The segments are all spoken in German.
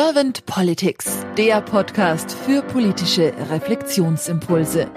Servant Politics, der Podcast für politische Reflexionsimpulse.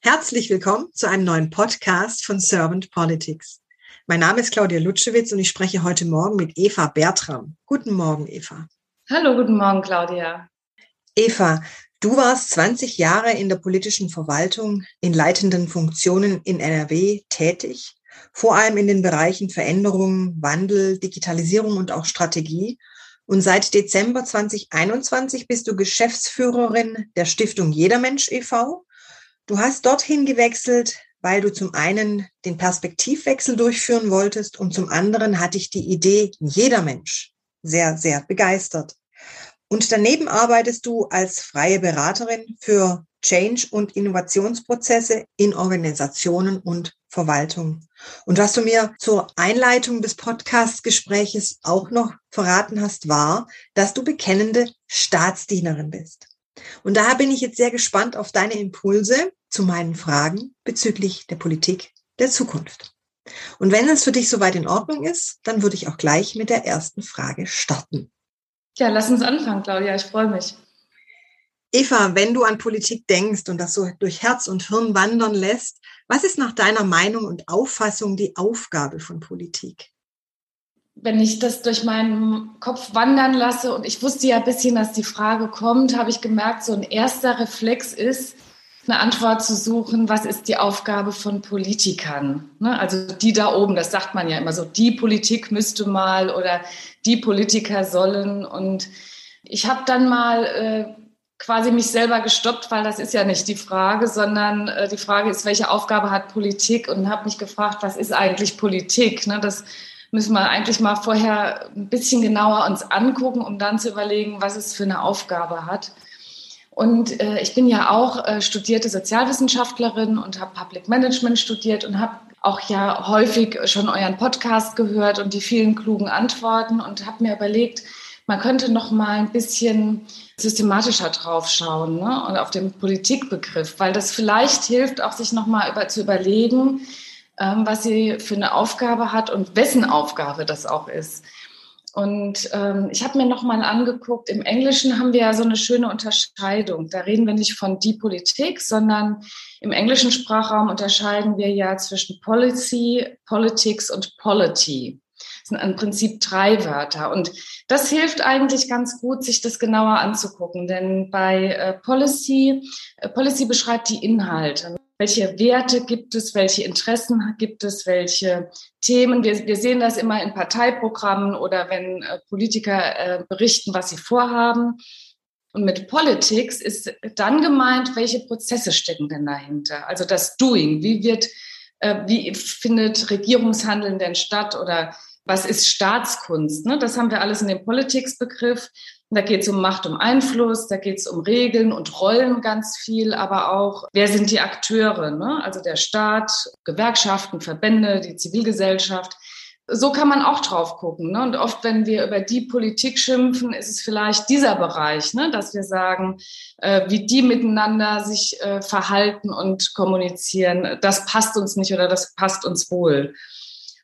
Herzlich willkommen zu einem neuen Podcast von Servant Politics. Mein Name ist Claudia Lutschewitz und ich spreche heute Morgen mit Eva Bertram. Guten Morgen, Eva. Hallo, guten Morgen, Claudia. Eva, du warst 20 Jahre in der politischen Verwaltung in leitenden Funktionen in NRW tätig, vor allem in den Bereichen Veränderung, Wandel, Digitalisierung und auch Strategie. Und seit Dezember 2021 bist du Geschäftsführerin der Stiftung Jedermensch e.V. Du hast dorthin gewechselt, weil du zum einen den Perspektivwechsel durchführen wolltest und zum anderen hatte ich die Idee jeder Mensch sehr, sehr begeistert. Und daneben arbeitest du als freie Beraterin für Change- und Innovationsprozesse in Organisationen und Verwaltung. Und was du mir zur Einleitung des Podcast-Gespräches auch noch verraten hast, war, dass du bekennende Staatsdienerin bist. Und daher bin ich jetzt sehr gespannt auf deine Impulse zu meinen Fragen bezüglich der Politik der Zukunft. Und wenn es für dich soweit in Ordnung ist, dann würde ich auch gleich mit der ersten Frage starten. Ja, lass uns anfangen, Claudia. Ich freue mich. Eva, wenn du an Politik denkst und das so durch Herz und Hirn wandern lässt, was ist nach deiner Meinung und Auffassung die Aufgabe von Politik? Wenn ich das durch meinen Kopf wandern lasse und ich wusste ja ein bisschen, dass die Frage kommt, habe ich gemerkt, so ein erster Reflex ist, eine Antwort zu suchen, was ist die Aufgabe von Politikern? Ne? Also die da oben, das sagt man ja immer so, die Politik müsste mal oder die Politiker sollen. Und ich habe dann mal äh, quasi mich selber gestoppt, weil das ist ja nicht die Frage, sondern äh, die Frage ist, welche Aufgabe hat Politik? Und habe mich gefragt, was ist eigentlich Politik? Ne? Das müssen wir eigentlich mal vorher ein bisschen genauer uns angucken, um dann zu überlegen, was es für eine Aufgabe hat. Und äh, ich bin ja auch äh, studierte Sozialwissenschaftlerin und habe Public Management studiert und habe auch ja häufig schon euren Podcast gehört und die vielen klugen Antworten und habe mir überlegt, man könnte noch mal ein bisschen systematischer draufschauen ne? und auf den Politikbegriff, weil das vielleicht hilft, auch sich noch mal über, zu überlegen, ähm, was sie für eine Aufgabe hat und wessen Aufgabe das auch ist. Und ähm, ich habe mir nochmal angeguckt, im Englischen haben wir ja so eine schöne Unterscheidung. Da reden wir nicht von die Politik, sondern im englischen Sprachraum unterscheiden wir ja zwischen Policy, Politics und Polity. Das sind im Prinzip drei Wörter. Und das hilft eigentlich ganz gut, sich das genauer anzugucken. Denn bei äh, Policy, äh, Policy beschreibt die Inhalte welche Werte gibt es, welche Interessen gibt es, welche Themen. Wir, wir sehen das immer in Parteiprogrammen oder wenn äh, Politiker äh, berichten, was sie vorhaben. Und mit Politics ist dann gemeint, welche Prozesse stecken denn dahinter? Also das Doing. Wie wird, äh, wie findet Regierungshandeln denn statt oder was ist Staatskunst? Ne? Das haben wir alles in dem Politics-Begriff. Da geht es um Macht, um Einfluss, da geht es um Regeln und Rollen ganz viel, aber auch, wer sind die Akteure? Ne? Also der Staat, Gewerkschaften, Verbände, die Zivilgesellschaft. So kann man auch drauf gucken. Ne? Und oft, wenn wir über die Politik schimpfen, ist es vielleicht dieser Bereich, ne? dass wir sagen, äh, wie die miteinander sich äh, verhalten und kommunizieren, das passt uns nicht oder das passt uns wohl.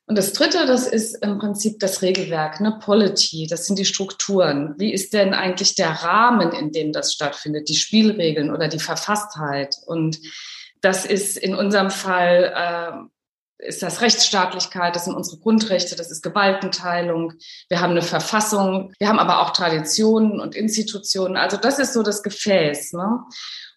Und das Dritte, das ist im Prinzip das Regelwerk, ne? Polity, das sind die Strukturen. Wie ist denn eigentlich der Rahmen, in dem das stattfindet, die Spielregeln oder die Verfasstheit? Und das ist in unserem Fall, äh, ist das Rechtsstaatlichkeit, das sind unsere Grundrechte, das ist Gewaltenteilung. Wir haben eine Verfassung, wir haben aber auch Traditionen und Institutionen. Also das ist so das Gefäß. Ne?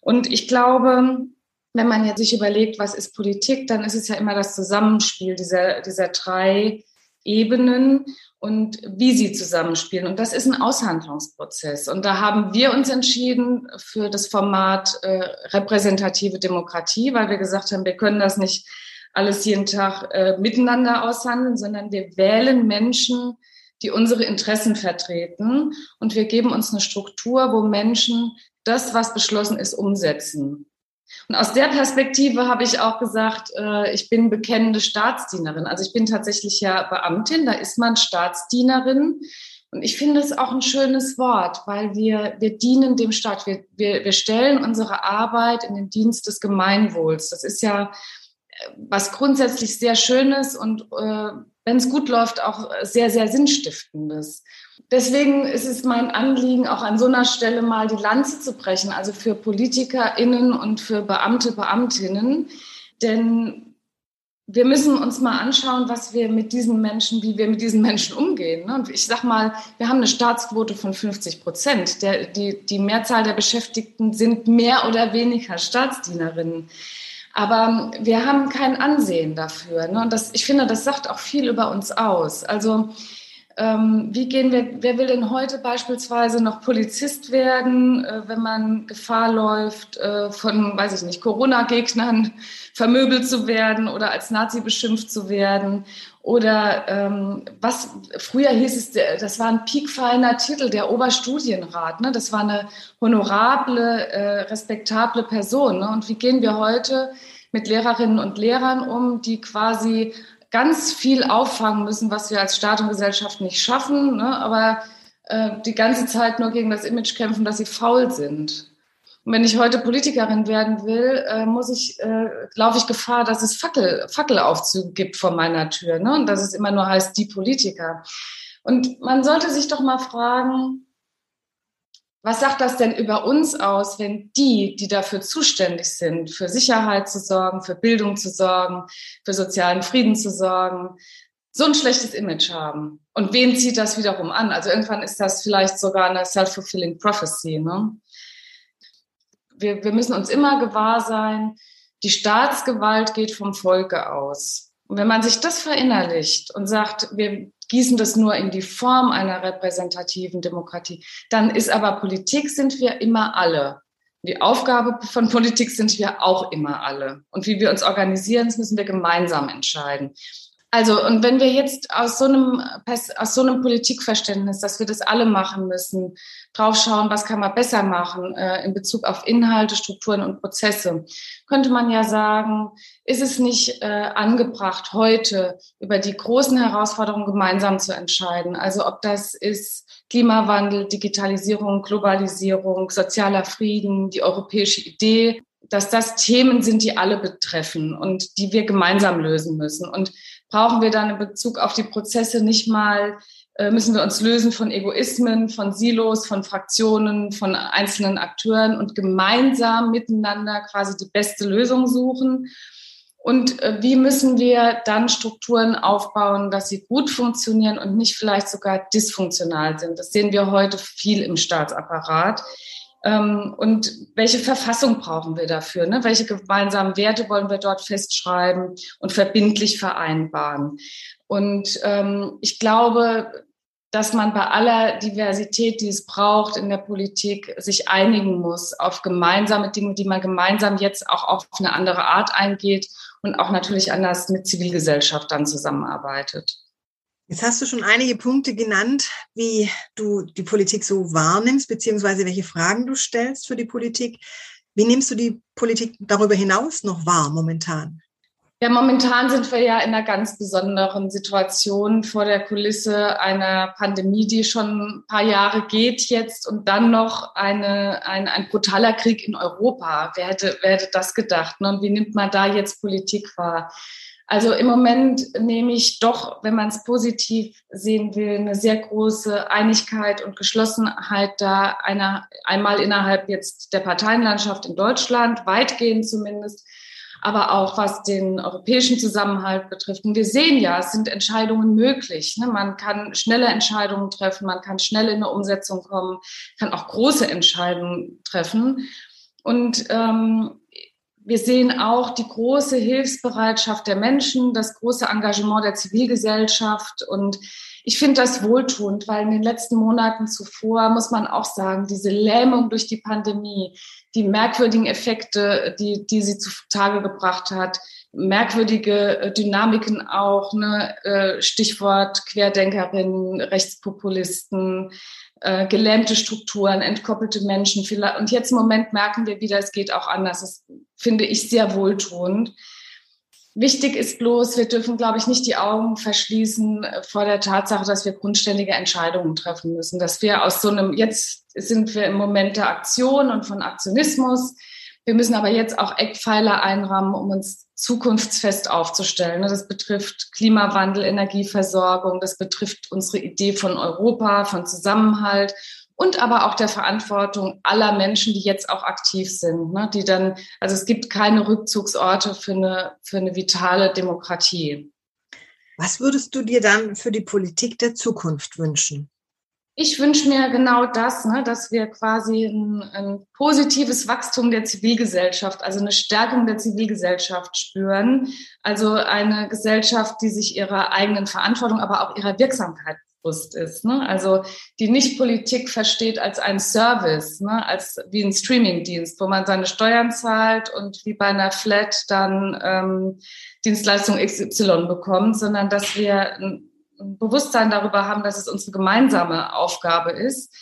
Und ich glaube, wenn man jetzt sich überlegt, was ist Politik, dann ist es ja immer das Zusammenspiel dieser, dieser drei Ebenen und wie sie zusammenspielen. Und das ist ein Aushandlungsprozess. Und da haben wir uns entschieden für das Format äh, repräsentative Demokratie, weil wir gesagt haben, wir können das nicht alles jeden Tag äh, miteinander aushandeln, sondern wir wählen Menschen, die unsere Interessen vertreten. Und wir geben uns eine Struktur, wo Menschen das, was beschlossen ist, umsetzen. Und aus der Perspektive habe ich auch gesagt, äh, ich bin bekennende Staatsdienerin. Also ich bin tatsächlich ja Beamtin, da ist man Staatsdienerin. Und ich finde es auch ein schönes Wort, weil wir, wir dienen dem Staat. Wir, wir, wir stellen unsere Arbeit in den Dienst des Gemeinwohls. Das ist ja äh, was grundsätzlich sehr Schönes und äh, wenn es gut läuft, auch sehr, sehr Sinnstiftendes. Deswegen ist es mein Anliegen, auch an so einer Stelle mal die Lanze zu brechen, also für PolitikerInnen und für Beamte, Beamtinnen. Denn wir müssen uns mal anschauen, was wir mit diesen Menschen, wie wir mit diesen Menschen umgehen. Ne? Und ich sag mal, wir haben eine Staatsquote von 50 Prozent. Der, die, die Mehrzahl der Beschäftigten sind mehr oder weniger Staatsdienerinnen. Aber wir haben kein Ansehen dafür. Ne? Und das, ich finde, das sagt auch viel über uns aus. Also ähm, wie gehen wir, wer will denn heute beispielsweise noch Polizist werden, äh, wenn man Gefahr läuft, äh, von, weiß ich nicht, Corona-Gegnern vermöbelt zu werden oder als Nazi beschimpft zu werden? Oder ähm, was, früher hieß es, das war ein piekfeiner Titel, der Oberstudienrat. Ne? Das war eine honorable, äh, respektable Person. Ne? Und wie gehen wir heute mit Lehrerinnen und Lehrern um, die quasi ganz viel auffangen müssen, was wir als Staat und Gesellschaft nicht schaffen, ne? aber äh, die ganze Zeit nur gegen das Image kämpfen, dass sie faul sind. Und wenn ich heute Politikerin werden will, äh, muss ich, äh, laufe ich Gefahr, dass es Fackel, Fackelaufzüge gibt vor meiner Tür ne? und dass es immer nur heißt, die Politiker. Und man sollte sich doch mal fragen, was sagt das denn über uns aus, wenn die, die dafür zuständig sind, für Sicherheit zu sorgen, für Bildung zu sorgen, für sozialen Frieden zu sorgen, so ein schlechtes Image haben? Und wen zieht das wiederum an? Also irgendwann ist das vielleicht sogar eine self-fulfilling prophecy. Ne? Wir, wir müssen uns immer gewahr sein, die Staatsgewalt geht vom Volke aus. Und wenn man sich das verinnerlicht und sagt, wir gießen das nur in die Form einer repräsentativen Demokratie. Dann ist aber Politik sind wir immer alle. Die Aufgabe von Politik sind wir auch immer alle. Und wie wir uns organisieren, das müssen wir gemeinsam entscheiden. Also, und wenn wir jetzt aus so einem, aus so einem Politikverständnis, dass wir das alle machen müssen, draufschauen, was kann man besser machen äh, in Bezug auf Inhalte, Strukturen und Prozesse, könnte man ja sagen, ist es nicht äh, angebracht, heute über die großen Herausforderungen gemeinsam zu entscheiden? Also, ob das ist Klimawandel, Digitalisierung, Globalisierung, sozialer Frieden, die europäische Idee, dass das Themen sind, die alle betreffen und die wir gemeinsam lösen müssen. Und brauchen wir dann in Bezug auf die Prozesse nicht mal, äh, müssen wir uns lösen von Egoismen, von Silos, von Fraktionen, von einzelnen Akteuren und gemeinsam miteinander quasi die beste Lösung suchen. Und äh, wie müssen wir dann Strukturen aufbauen, dass sie gut funktionieren und nicht vielleicht sogar dysfunktional sind? Das sehen wir heute viel im Staatsapparat. Ähm, und welche Verfassung brauchen wir dafür? Ne? Welche gemeinsamen Werte wollen wir dort festschreiben und verbindlich vereinbaren? Und ähm, ich glaube, dass man bei aller Diversität, die es braucht in der Politik, sich einigen muss auf gemeinsame Dinge, die man gemeinsam jetzt auch auf eine andere Art eingeht und auch natürlich anders mit Zivilgesellschaft dann zusammenarbeitet. Jetzt hast du schon einige Punkte genannt, wie du die Politik so wahrnimmst, beziehungsweise welche Fragen du stellst für die Politik. Wie nimmst du die Politik darüber hinaus noch wahr momentan? Ja, momentan sind wir ja in einer ganz besonderen Situation vor der Kulisse einer Pandemie, die schon ein paar Jahre geht jetzt und dann noch eine, ein, ein brutaler Krieg in Europa. Wer hätte, wer hätte das gedacht? Ne? Und wie nimmt man da jetzt Politik wahr? Also im Moment nehme ich doch, wenn man es positiv sehen will, eine sehr große Einigkeit und Geschlossenheit da, einer, einmal innerhalb jetzt der Parteienlandschaft in Deutschland, weitgehend zumindest, aber auch was den europäischen Zusammenhalt betrifft. Und wir sehen ja, es sind Entscheidungen möglich. Ne? Man kann schnelle Entscheidungen treffen, man kann schnell in eine Umsetzung kommen, kann auch große Entscheidungen treffen. Und ähm, wir sehen auch die große Hilfsbereitschaft der Menschen, das große Engagement der Zivilgesellschaft. Und ich finde das wohltuend, weil in den letzten Monaten zuvor, muss man auch sagen, diese Lähmung durch die Pandemie, die merkwürdigen Effekte, die, die sie zutage gebracht hat, merkwürdige äh, Dynamiken auch, ne? Äh, Stichwort Querdenkerinnen, Rechtspopulisten, äh, gelähmte Strukturen, entkoppelte Menschen. Und jetzt im Moment merken wir wieder, es geht auch anders. Das finde ich sehr wohltuend. Wichtig ist bloß, wir dürfen, glaube ich, nicht die Augen verschließen vor der Tatsache, dass wir grundständige Entscheidungen treffen müssen. Dass wir aus so einem, jetzt sind wir im Moment der Aktion und von Aktionismus. Wir müssen aber jetzt auch Eckpfeiler einrahmen, um uns zukunftsfest aufzustellen. Das betrifft Klimawandel, Energieversorgung, das betrifft unsere Idee von Europa, von Zusammenhalt und aber auch der Verantwortung aller Menschen, die jetzt auch aktiv sind, ne? die dann, also es gibt keine Rückzugsorte für eine, für eine vitale Demokratie. Was würdest du dir dann für die Politik der Zukunft wünschen? Ich wünsche mir genau das, ne, dass wir quasi ein, ein, positives Wachstum der Zivilgesellschaft, also eine Stärkung der Zivilgesellschaft spüren. Also eine Gesellschaft, die sich ihrer eigenen Verantwortung, aber auch ihrer Wirksamkeit bewusst ist. Ne? Also die nicht Politik versteht als ein Service, ne? als wie ein Streamingdienst, wo man seine Steuern zahlt und wie bei einer Flat dann ähm, Dienstleistung XY bekommt, sondern dass wir ein Bewusstsein darüber haben, dass es unsere gemeinsame Aufgabe ist.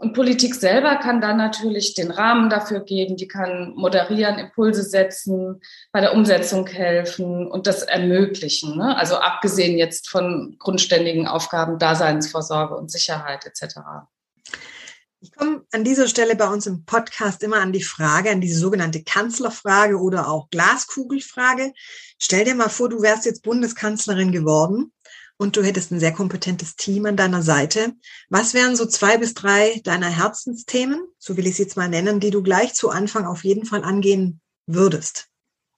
Und Politik selber kann dann natürlich den Rahmen dafür geben, die kann moderieren, Impulse setzen, bei der Umsetzung helfen und das ermöglichen. Ne? Also abgesehen jetzt von grundständigen Aufgaben, Daseinsvorsorge und Sicherheit etc. Ich komme an dieser Stelle bei uns im Podcast immer an die Frage, an diese sogenannte Kanzlerfrage oder auch Glaskugelfrage. Stell dir mal vor, du wärst jetzt Bundeskanzlerin geworden und du hättest ein sehr kompetentes Team an deiner Seite. Was wären so zwei bis drei deiner Herzensthemen, so will ich es jetzt mal nennen, die du gleich zu Anfang auf jeden Fall angehen würdest?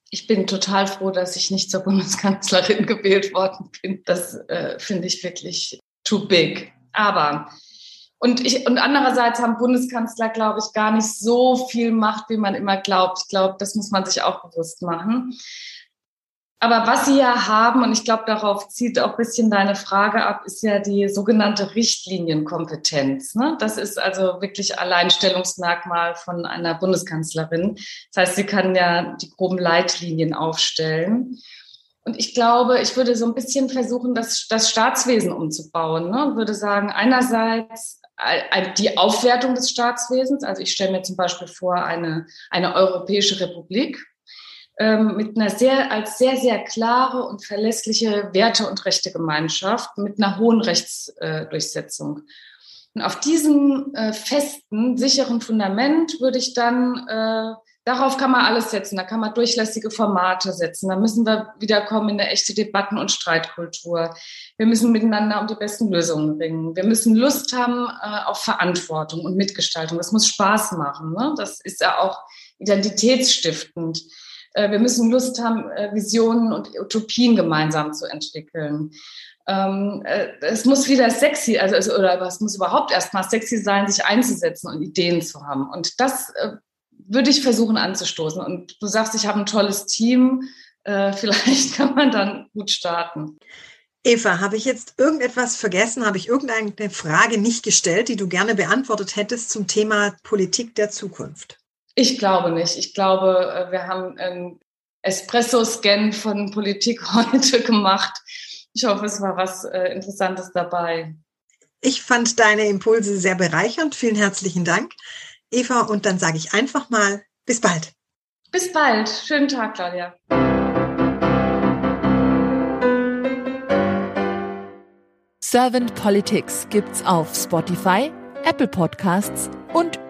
Ich bin total froh, dass ich nicht zur Bundeskanzlerin gewählt worden bin. Das äh, finde ich wirklich too big. Aber und ich, und andererseits haben Bundeskanzler, glaube ich, gar nicht so viel Macht, wie man immer glaubt. Ich glaube, das muss man sich auch bewusst machen. Aber was Sie ja haben, und ich glaube, darauf zieht auch ein bisschen deine Frage ab, ist ja die sogenannte Richtlinienkompetenz. Ne? Das ist also wirklich Alleinstellungsmerkmal von einer Bundeskanzlerin. Das heißt, sie kann ja die groben Leitlinien aufstellen. Und ich glaube, ich würde so ein bisschen versuchen, das, das Staatswesen umzubauen. Ne? Und würde sagen, einerseits die Aufwertung des Staatswesens. Also ich stelle mir zum Beispiel vor, eine, eine europäische Republik ähm, mit einer sehr, als sehr, sehr klare und verlässliche Werte- und Rechtegemeinschaft mit einer hohen Rechtsdurchsetzung. Und auf diesem äh, festen, sicheren Fundament würde ich dann, äh, darauf kann man alles setzen, da kann man durchlässige Formate setzen, da müssen wir wiederkommen in eine echte Debatten- und Streitkultur. Wir müssen miteinander um die besten Lösungen ringen. Wir müssen Lust haben äh, auf Verantwortung und Mitgestaltung. Das muss Spaß machen. Ne? Das ist ja auch identitätsstiftend. Äh, wir müssen Lust haben, äh, Visionen und Utopien gemeinsam zu entwickeln. Ähm, äh, es muss wieder sexy, also oder es muss überhaupt erstmal sexy sein, sich einzusetzen und Ideen zu haben. Und das würde ich versuchen anzustoßen. Und du sagst, ich habe ein tolles Team. Vielleicht kann man dann gut starten. Eva, habe ich jetzt irgendetwas vergessen? Habe ich irgendeine Frage nicht gestellt, die du gerne beantwortet hättest zum Thema Politik der Zukunft? Ich glaube nicht. Ich glaube, äh, wir haben einen Espresso-Scan von Politik heute gemacht. Ich hoffe, es war was äh, Interessantes dabei. Ich fand deine Impulse sehr bereichernd. Vielen herzlichen Dank, Eva. Und dann sage ich einfach mal, bis bald. Bis bald. Schönen Tag, Claudia. Servant Politics gibt's auf Spotify, Apple Podcasts und